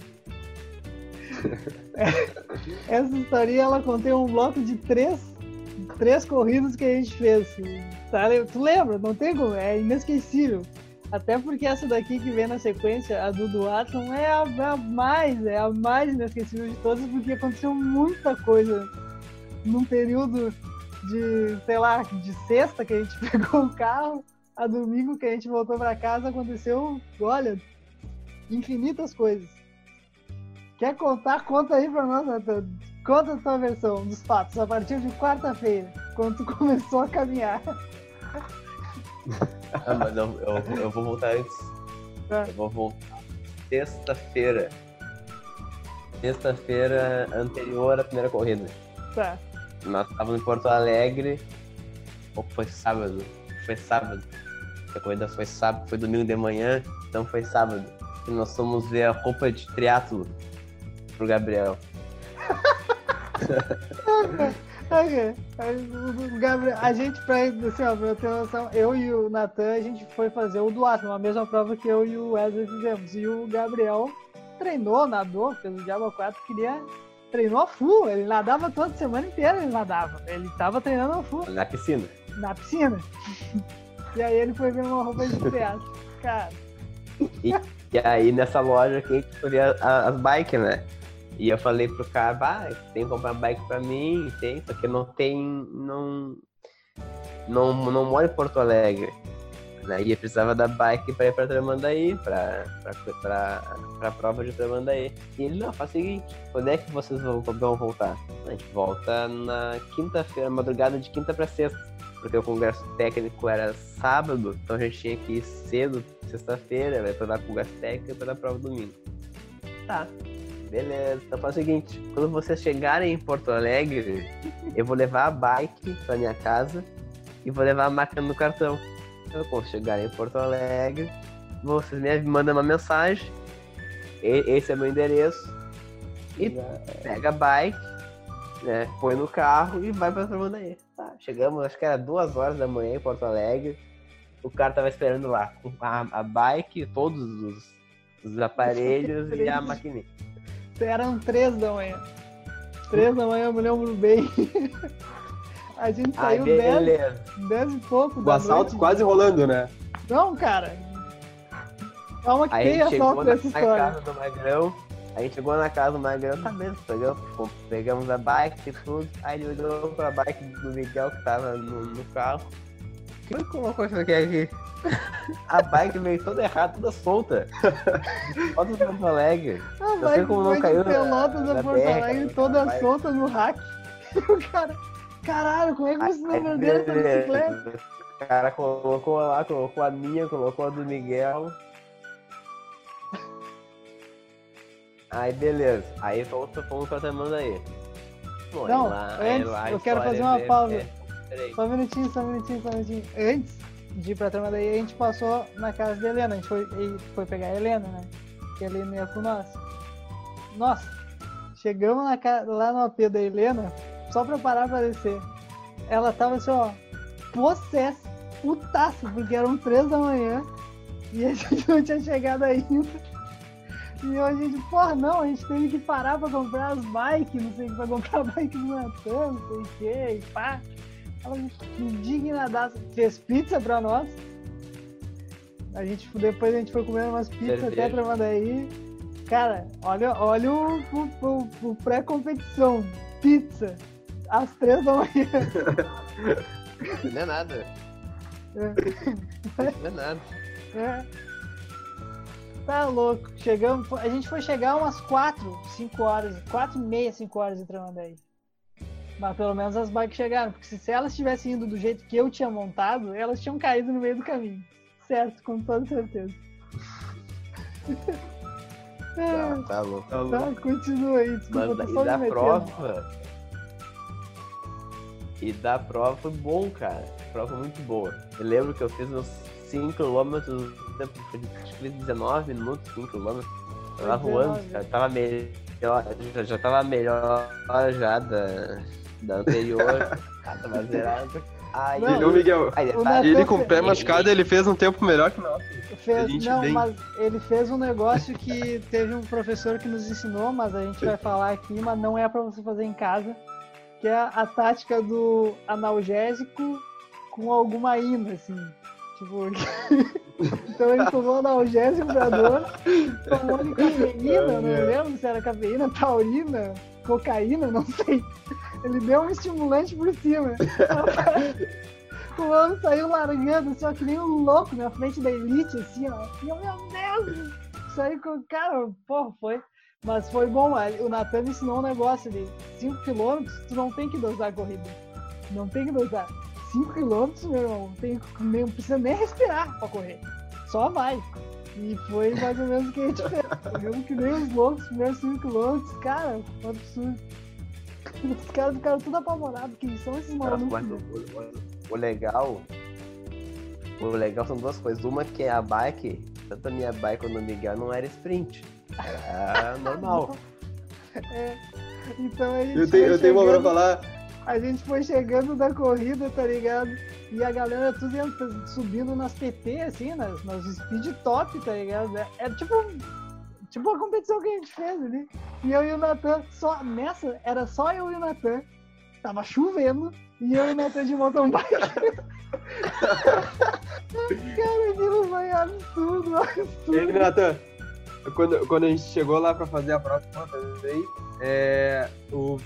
Speaker 1: Essa historinha ela contém um bloco de três, três corridas que a gente fez. Tá? Tu lembra? Não tem como, é inesquecível. Até porque essa daqui que vem na sequência, a do Duathlon, é a, a mais, é a mais inesquecível de todas, porque aconteceu muita coisa num período de, sei lá, de sexta que a gente pegou o carro, a domingo que a gente voltou pra casa, aconteceu, olha, infinitas coisas. Quer contar? Conta aí pra nós, Natan. Conta a tua versão dos fatos, a partir de quarta-feira, quando tu começou a caminhar.
Speaker 3: Ah, mas não, eu, eu vou voltar antes.
Speaker 1: Tá.
Speaker 3: Eu vou voltar sexta-feira. Sexta-feira anterior à primeira corrida.
Speaker 1: Tá.
Speaker 3: Nós estávamos em Porto Alegre. Ou foi sábado? Foi sábado. A corrida foi sábado, foi domingo de manhã, então foi sábado. E nós fomos ver a roupa de triatlo pro Gabriel.
Speaker 1: Ok. O Gabriel, a gente, pra, assim, ó, pra ter noção, eu e o Natan, a gente foi fazer o duatlon, a mesma prova que eu e o Wesley fizemos. E o Gabriel treinou, nadou, fez o Diabo 4, queria. Treinou a full, ele nadava toda semana inteira, ele nadava. Ele tava treinando a full
Speaker 3: Na piscina.
Speaker 1: na piscina. E aí ele foi ver uma roupa de teatro. Cara,
Speaker 3: E aí nessa loja que a gente escolhia as bikes, né? E eu falei pro cara, vai, tem que comprar bike pra mim, tem, só que não tem. não. não, não moro em Porto Alegre. Daí eu precisava da bike pra ir pra Tramandaí, pra, pra prova de Tramandaí. E ele, não, faz o seguinte, quando é que vocês vão, vão voltar? A gente volta na quinta-feira, madrugada de quinta pra sexta. Porque o congresso técnico era sábado, então a gente tinha que ir cedo, sexta-feira, vai pra dar congresso técnico e pra dar prova domingo.
Speaker 1: tá.
Speaker 3: Beleza, então faz o seguinte, quando vocês chegarem em Porto Alegre, eu vou levar a bike pra minha casa e vou levar a máquina no cartão. Quando chegarem em Porto Alegre, vocês me mandam uma mensagem. Esse é meu endereço. E pega a bike, né? Põe no carro e vai pra Tramandaí. Tá, chegamos, acho que era duas horas da manhã em Porto Alegre. O cara tava esperando lá com a, a bike, todos os, os aparelhos e a maquininha.
Speaker 1: Eram três da manhã. Três da manhã, eu me lembro bem. A gente saiu dez,
Speaker 3: beleza.
Speaker 1: dez e pouco
Speaker 2: O
Speaker 1: da
Speaker 2: assalto
Speaker 1: noite.
Speaker 2: quase rolando, né?
Speaker 1: Não, cara. Calma que
Speaker 3: Aí a
Speaker 1: tem assalto nessa história.
Speaker 3: casa do Magrão. A gente chegou na casa do Magrão, tá mesmo, pegamos, pegamos a bike e tudo. Aí ele olhou pra bike do Miguel que tava no, no carro. Que foi que colocou isso aqui aqui? A bike veio toda errada, toda solta. Foto do Porto Alegre. Como não
Speaker 1: foi
Speaker 3: caiu
Speaker 1: de Pelotas
Speaker 3: na
Speaker 1: a Porto Alegre toda solta no hack. O cara, caralho, como é que vocês não perderam essa bicicleta?
Speaker 3: O cara colocou lá, colocou a minha, colocou a do Miguel. Aí beleza. Aí fomos, fomos pra Tamandaí. Bom,
Speaker 1: Não,
Speaker 3: aí lá- aí
Speaker 1: antes,
Speaker 3: lá
Speaker 1: eu quero fazer uma pausa.
Speaker 3: é-.
Speaker 1: Só um minutinho, só um minutinho, só um minutinho. Antes de ir pra Tramandaí, a gente passou na casa da Helena. A gente foi, foi pegar a Helena, né? Que a Helena ia com nós. Nossa, chegamos na lá no AP da Helena, só pra parar pra descer. Ela tava assim, ó, possessa, putaça, porque eram três da manhã e a gente não tinha chegado ainda. E a gente, porra, não, a gente teve que parar pra comprar as bikes, não sei o que, pra comprar bike do Natan, não sei o que, e pá. Ela indignadaça, fez pizza pra nós. A gente, depois a gente foi comendo umas pizzas até
Speaker 3: Cerveja.
Speaker 1: Tramandaí. Cara, olha, olha o, o- o- o pré-competição. Pizza. Às três da manhã.
Speaker 3: Não é nada.
Speaker 1: É.
Speaker 3: Não é nada.
Speaker 1: É. Tá louco. Chegamos, a gente foi chegar umas 4, 5 horas, 4 e meia, 5 horas de Tramandaí. Mas pelo menos as bikes chegaram, porque se, se elas tivessem indo do jeito que eu tinha montado, elas tinham caído no meio do caminho. Certo, com toda certeza.
Speaker 3: Tá, tá louco.
Speaker 2: Tá louco.
Speaker 1: tá, continua aí, desculpa,
Speaker 3: Mas
Speaker 1: tô só
Speaker 3: e da prova. E da prova foi bom, cara. A prova foi muito boa. Eu lembro que eu fiz uns 5km, acho que fiz 19 minutos, 5km.
Speaker 1: Foi
Speaker 3: Tava voando,
Speaker 1: 19.
Speaker 3: cara. Tava melhor. Já, já tava melhor já da, da anterior. ah, tava zerado. Aí,
Speaker 1: Não,
Speaker 2: Ele, o Miguel,
Speaker 3: aí,
Speaker 1: o
Speaker 3: tá-
Speaker 2: ele com o pé machucado, ele fez um tempo melhor que nós.
Speaker 1: Fez, não,
Speaker 2: bem.
Speaker 1: mas ele fez um negócio que teve um professor que nos ensinou, mas a gente vai falar aqui, mas não é pra você fazer em casa, que é a tática do analgésico com alguma ina, assim. Tipo, então ele tomou analgésico pra dor, tomou de cafeína, não lembro se era cafeína, taurina, cocaína, não sei. Ele deu um estimulante por cima. O homem saiu largando, assim, ó, que nem um louco na frente da elite, assim, ó. E eu, meu Deus! Saiu com o cara, porra, foi. Mas foi bom, aí o Natan me ensinou um negócio de 5km, tu não tem que dosar a corrida. Não tem que dosar. 5km, meu irmão, tem, não precisa nem respirar pra correr. Só vai. E foi mais ou menos o que a gente fez. Que nem os loucos, os primeiros 5km, cara, foi um absurdo. Os caras ficaram tudo apavorados, que são esses malucos.
Speaker 3: mas
Speaker 1: né?
Speaker 3: o, o- o legal. O legal são duas coisas. Uma que é a bike, tanto a minha bike quanto o Miguel não era sprint. Era normal.
Speaker 1: É. Então a gente
Speaker 2: Eu tenho,
Speaker 1: foi
Speaker 2: eu tenho uma pra
Speaker 1: chegando-
Speaker 2: falar.
Speaker 1: A gente foi chegando da corrida, tá ligado? E a galera tudo entra- subindo nas PT, assim, nas, nas speed top, tá ligado? É, é tipo, tipo a competição que a gente fez ali. E eu e o Natan, só nessa, era só eu e o Natan. Tava chovendo, e eu e o Natan de mountain bike. Cara, aquilo foi absurdo,
Speaker 2: E aí,
Speaker 1: absurdo.
Speaker 2: Quando, quando a gente chegou lá pra fazer a prova também, é, o,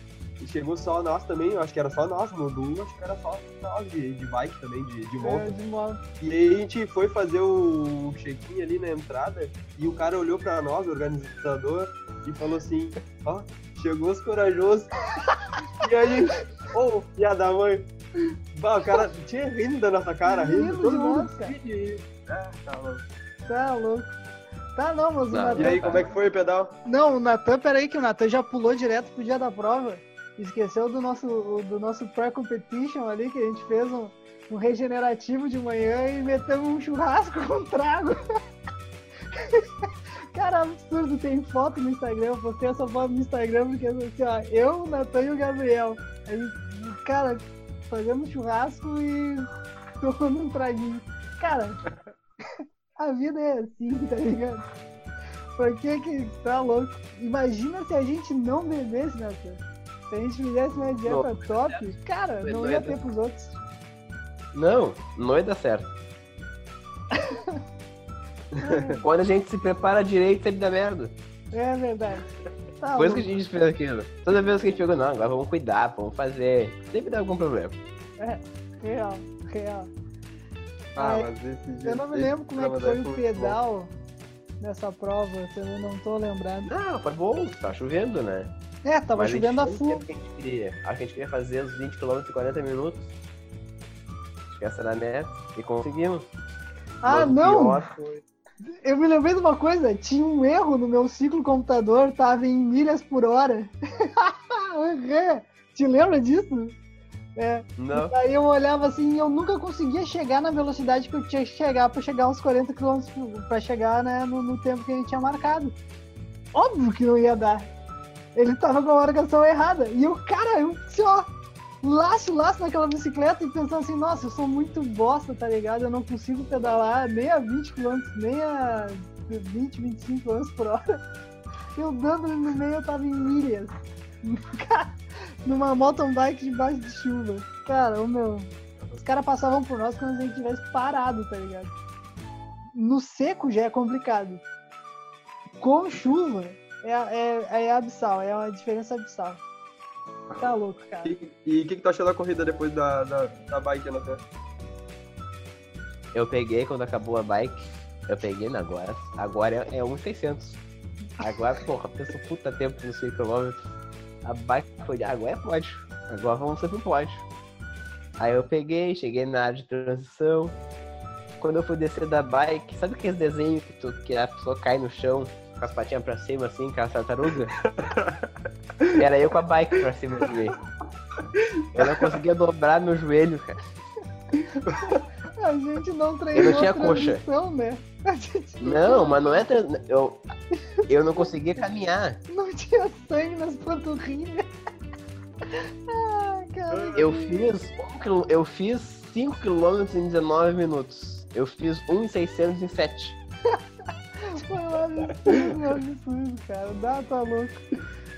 Speaker 2: chegou só nós também, eu acho que era só nós, no acho que era só nós de, de bike também, de, de
Speaker 1: É,
Speaker 2: moto.
Speaker 1: de moto.
Speaker 2: E aí a gente foi fazer o check-in ali na entrada e o cara olhou pra nós, o organizador, e falou assim, ó, chegou os corajosos. e aí, ô, filha da mãe. Bah, o cara tinha rindo da nossa cara, rindo, todo mundo.
Speaker 1: cara.
Speaker 2: E, ah, tá louco.
Speaker 1: Tá louco. Tá não, mas o
Speaker 3: Não,
Speaker 1: Natan.
Speaker 2: E aí, como é que foi o pedal?
Speaker 1: Não, o Natan, peraí, que o Natan já pulou direto pro dia da prova. Esqueceu do nosso, do nosso pré-competition ali, que a gente fez um, um regenerativo de manhã e metemos um churrasco com trago. Cara, absurdo, tem foto no Instagram, eu postei essa foto no Instagram porque assim, ó, eu, o Natan e o Gabriel. Aí, cara, fazendo churrasco e tomando um traguinho. Cara, a vida é assim, tá ligado? Por que que tá louco? Imagina se a gente não bebesse, Natan. Se a gente fizesse uma dieta
Speaker 3: Não,
Speaker 1: top, cara, não ia ter pros outros.
Speaker 3: Não, não ia dar certo. Quando a gente se prepara direito, sempre dá merda.
Speaker 1: É verdade. Tá
Speaker 3: Por isso que a gente fez aquilo. Toda vez que a gente jogou, não, agora vamos cuidar, vamos fazer. Sempre dá algum problema.
Speaker 1: Real, real.
Speaker 2: Ah,
Speaker 1: Ai,
Speaker 2: mas esse dia.
Speaker 1: Eu não me lembro como é que foi o pedal nessa prova, eu não tô lembrando.
Speaker 3: Não, foi bom, tá chovendo, né?
Speaker 1: É, tava
Speaker 3: Mas
Speaker 1: chovendo a full.
Speaker 3: o que a gente queria. Acho que a gente queria fazer os 20 km em 40 minutos. Acho que essa era a meta. E conseguimos.
Speaker 1: Ah,
Speaker 3: Mas
Speaker 1: não!
Speaker 3: foi-
Speaker 1: Eu me lembrei de uma coisa, tinha um erro no meu ciclo computador, tava em milhas por hora. Te lembra disso? É.
Speaker 3: Não.
Speaker 1: Aí eu olhava assim e eu nunca conseguia chegar na velocidade que eu tinha que chegar pra chegar uns 40 km pra chegar né, no, no tempo que a gente tinha marcado. Óbvio que não ia dar. Ele tava com a marcação errada. E eu, cara, eu assim, ó, laço, laço naquela bicicleta e pensando assim, nossa, eu sou muito bosta, tá ligado? Eu não consigo pedalar nem a 20 km, nem a 20, 25 km por hora. Eu dando no meio, eu tava em milhas. Cara, numa mountain bike debaixo de chuva. Cara, o meu. Os caras passavam por nós como se a gente tivesse parado, tá ligado? No seco já é complicado. Com chuva é, é, é abissal, é uma diferença abissal. Tá louco, cara.
Speaker 2: E o que, que tu achou da corrida depois da, da, da bike, Natan?
Speaker 3: Eu peguei quando acabou a bike. Eu peguei na agora. Agora é, é 1,600. Agora, porra, pensa puta tempo no 100 km. A bike foi. Agora é pódio. Agora vamos ser pro pódio. Aí eu peguei, cheguei na área de transição. Quando eu fui descer da bike, sabe aqueles desenhos que, tu, que a pessoa cai no chão com as patinhas pra cima, assim, com a tartaruga? Era eu com a bike pra cima de mim. Eu não conseguia dobrar meu joelho, cara.
Speaker 1: A gente não treinou
Speaker 3: Eu não tinha
Speaker 1: a transição, né?
Speaker 3: Não, mas não é. tran- Eu, eu não conseguia caminhar.
Speaker 1: não tinha sangue nas panturrilhas. Ah, cara.
Speaker 3: Eu fiz. um Eu fiz 5 km em 19 minutos. Eu fiz 1,600 em 7.
Speaker 1: Foi um absurdo, um absurdo, cara. Dá, tá louco.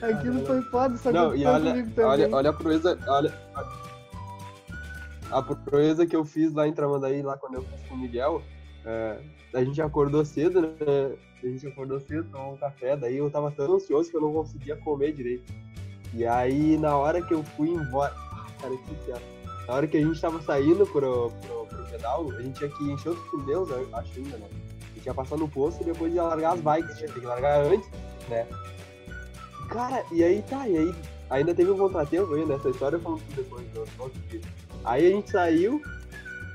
Speaker 1: Aquilo foi foda, só que
Speaker 2: Não,
Speaker 1: eu
Speaker 2: e olha,
Speaker 1: comigo também.
Speaker 2: olha, olha a proeza. Olha, a proeza que eu fiz lá em Tramandaí, lá quando eu fiz com o Miguel, é, a gente acordou cedo, né? A gente acordou cedo, tomou um café, daí eu tava tão ansioso que eu não conseguia comer direito. E aí, na hora que eu fui embora. Ah, Cara, que piada. Na hora que a gente tava saindo pro, pro, pro pedal, a gente tinha que encher os pneus, eu acho ainda, né? A gente ia passar no posto e depois ia largar as bikes, tinha que largar antes, né? Cara, e aí tá, e aí ainda teve um contratempo aí nessa história, eu falo depois outro dia. Aí a gente saiu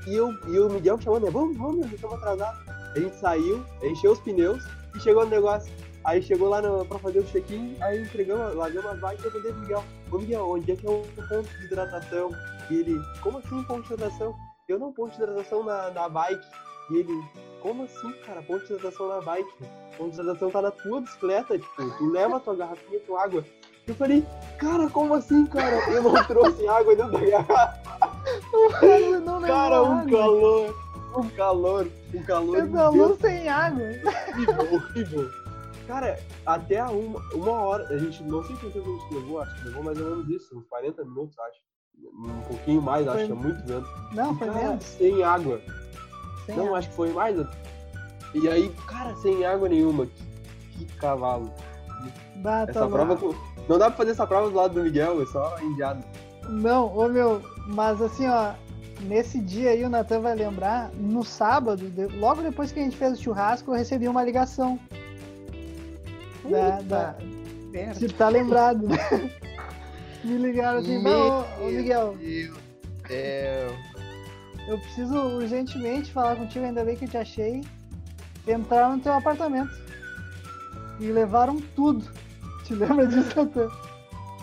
Speaker 2: e, eu, e o Miguel me chamou, né? Vamos, vamos, já estamos atrasados. A gente saiu, encheu os pneus e chegou no negócio. Aí chegou lá no, pra fazer o check-in, aí entregamos, largamos as bikes e eu pro Miguel, ô Miguel, onde é que é o ponto de hidratação? E ele, como assim ponto de hidratação? Eu não ponto de hidratação na, na bike. E ele, como assim, cara, ponto de hidratação na bike? Ponto de hidratação tá na tua bicicleta, tipo, tu leva tua garrafinha com água. Eu falei, cara, como assim, cara? Eu não trouxe água dentro da garrafa.
Speaker 1: Eu não
Speaker 2: Cara, um
Speaker 1: água.
Speaker 2: calor, um calor, um calor
Speaker 1: Pedalou sem água.
Speaker 2: horrível, horrível. Cara, até uma, uma hora, a gente não sei quanto tempo a gente levou, acho que levou mais ou menos isso, uns 40 minutos, acho. Um pouquinho mais, acho,
Speaker 1: Foi-
Speaker 2: tinha muito vento.
Speaker 1: Não, foi
Speaker 2: Cara,
Speaker 1: menos.
Speaker 2: sem água.
Speaker 1: Sem
Speaker 2: não,
Speaker 1: água.
Speaker 2: acho que foi mais. E aí, cara, sem água nenhuma. Que, que cavalo.
Speaker 1: Bah,
Speaker 2: Essa prova. Não dá pra fazer essa prova do lado do Miguel, é só indiado.
Speaker 1: Não, ô meu, mas assim, ó, nesse dia aí o Natan vai lembrar, no sábado, logo depois que a gente fez o churrasco, eu recebi uma ligação. Da, da, de tá lembrado, né? Me ligaram assim, não, ô, ô Miguel, eu preciso urgentemente falar contigo, ainda bem que eu te achei. Entraram no teu apartamento. E levaram tudo. Te lembra disso, Natan?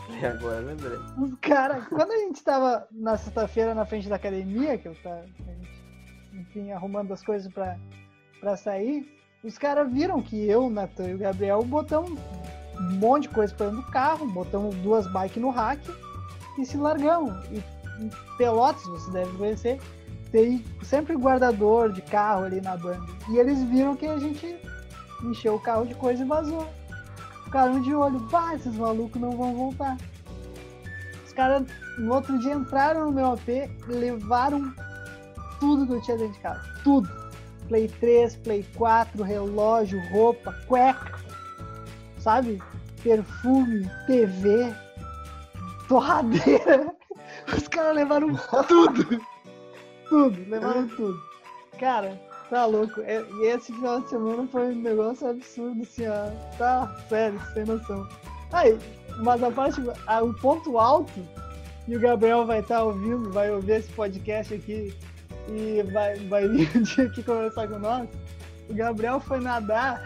Speaker 6: lembrei agora, lembrei.
Speaker 1: Os caras, quando a gente tava na sexta-feira na frente da academia, que eu tava, gente, enfim, arrumando as coisas pra, pra sair, os caras viram que eu, o Natan e o Gabriel botamos um monte de coisa pra dentro do carro, botamos duas bikes no rack e se largamos. E em Pelotas, você deve conhecer, tem sempre guardador de carro ali na banda. E eles viram que a gente encheu o carro de coisa e vazou. Ficaram de olho, pá, esses malucos não vão voltar. Os caras no outro dia entraram no meu AP levaram tudo que eu tinha dentro de casa. Tudo. Play 3, Play 4, relógio, roupa, cueca, sabe? Perfume, TV, torradeira. Os caras levaram tudo. Tudo, levaram tudo. Cara, tá louco. E e esse final de semana foi um negócio absurdo, assim, ó. Tá, sério, sem noção. Aí, mas a parte, a- o ponto alto, e o Gabriel vai estar ouvindo, vai ouvir esse podcast aqui e vai, vai vir aqui conversar com nós. O Gabriel foi nadar,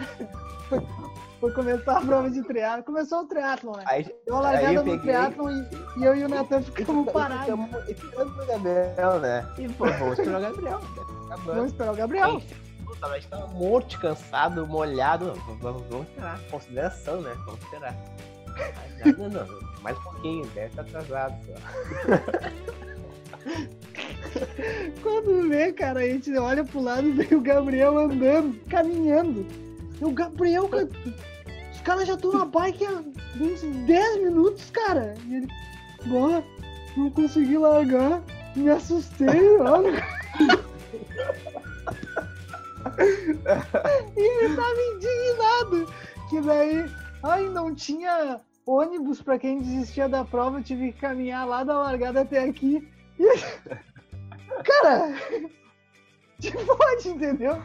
Speaker 1: foi, foi começar a prova de triatlo. Começou o triatlon, né?
Speaker 6: Aí,
Speaker 1: Deu uma
Speaker 6: eu
Speaker 1: largada no
Speaker 6: peguei-
Speaker 1: triatlon e, e eu e o Natan ficamos parados.
Speaker 6: Ficamos esperando o Gabriel, né? E, pô, vamos esperar o Gabriel. né?
Speaker 1: Vamos esperar o Gabriel.
Speaker 6: Puta, mas tava morto, cansado, molhado. Vamos, vamos esperar. Consideração, né? Vamos esperar. Não, não, não. Mais um pouquinho, deve estar atrasado só.
Speaker 1: Quando vê, cara, a gente olha pro lado e vê o Gabriel andando, caminhando. E o Gabriel, caras já estão na bike há uns 10 minutos, cara. E ele, "Bah, não consegui largar, me assustei, olha. e ele tava indignado. Que daí, ai, não tinha ônibus pra quem desistia da prova, eu tive que caminhar lá da largada até aqui. E Cara, te pode, entendeu?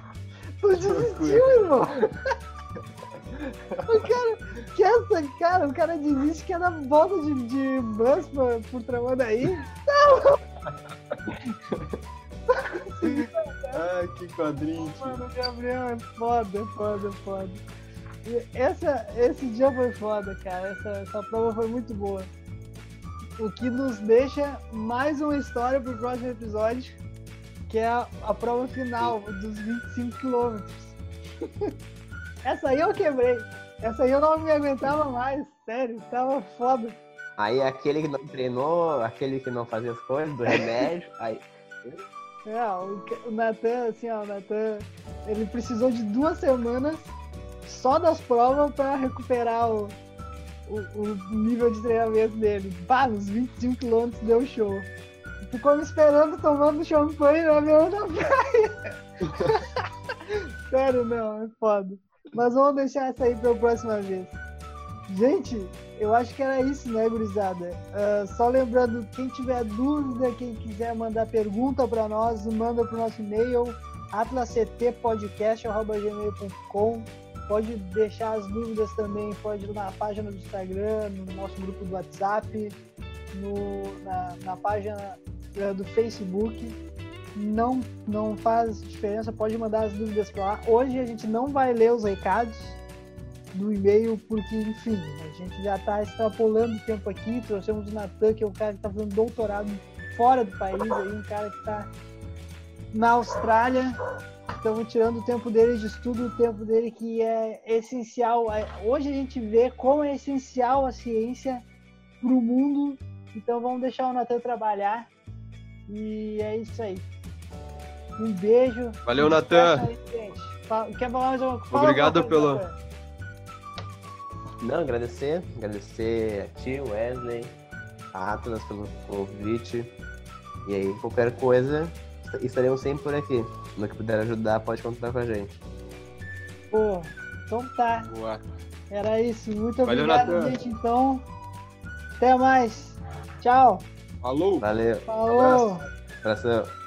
Speaker 1: Tu desistiu, irmão. O cara, que essa, cara, o cara desiste que é na volta de, de bus pra, por Tramandaí.
Speaker 2: Ah, que quadrinho.
Speaker 1: Mano, o Gabriel é foda, foda, foda. E Essa, esse dia foi foda, cara. Essa, essa prova foi muito boa. O que nos deixa mais uma história pro próximo episódio, que é a, a prova final dos 25 quilômetros. Essa aí eu quebrei. Essa aí eu não me aguentava mais, sério, tava foda.
Speaker 6: Aí aquele que não treinou, aquele que não fazia as coisas, do remédio, aí.
Speaker 1: É, o, o Natan, assim, ó, o Natan, ele precisou de duas semanas só das provas pra recuperar o, o, o nível de treinamento dele. Bah, nos 25 quilômetros deu show. Ficou me esperando tomando champanhe na beira da praia. Sério, não, é foda. Mas vamos deixar essa aí pra próxima vez. Gente, eu acho que era isso, né, gurizada? Ah, só lembrando, quem tiver dúvida, quem quiser mandar pergunta para nós, manda pro nosso e-mail, atlasctpodcast.gmail.com Pode deixar as dúvidas também, pode ir na página do Instagram, no nosso grupo do WhatsApp, no, na, na página eh, do Facebook. Não, não faz diferença, pode mandar as dúvidas para lá. Hoje a gente não vai ler os recados, do e-mail, porque, enfim, a gente já está extrapolando o tempo aqui. Trouxemos o Natan, que é o cara que está fazendo doutorado fora do país, aí, um cara que está na Austrália. Estamos tirando o tempo dele de estudo, o tempo dele que é essencial. Hoje a gente vê como é essencial a ciência para o mundo. Então vamos deixar o Natan trabalhar. E é isso aí. Um beijo.
Speaker 2: Valeu, Natan.
Speaker 1: Quer falar mais alguma coisa?
Speaker 2: Obrigado pelo-
Speaker 1: Natan.
Speaker 6: Não, agradecer, agradecer a ti, Wesley, a Atlas pelo convite. E aí, qualquer coisa, estaremos sempre por aqui. No que puder ajudar, pode contar com a gente.
Speaker 1: Pô, então tá.
Speaker 2: Boa.
Speaker 1: Era isso. Muito
Speaker 2: Valeu,
Speaker 1: obrigado,
Speaker 2: Natan.
Speaker 1: gente. Então, até mais. Tchau.
Speaker 2: Falou!
Speaker 6: Valeu,
Speaker 1: Falou.
Speaker 6: abração.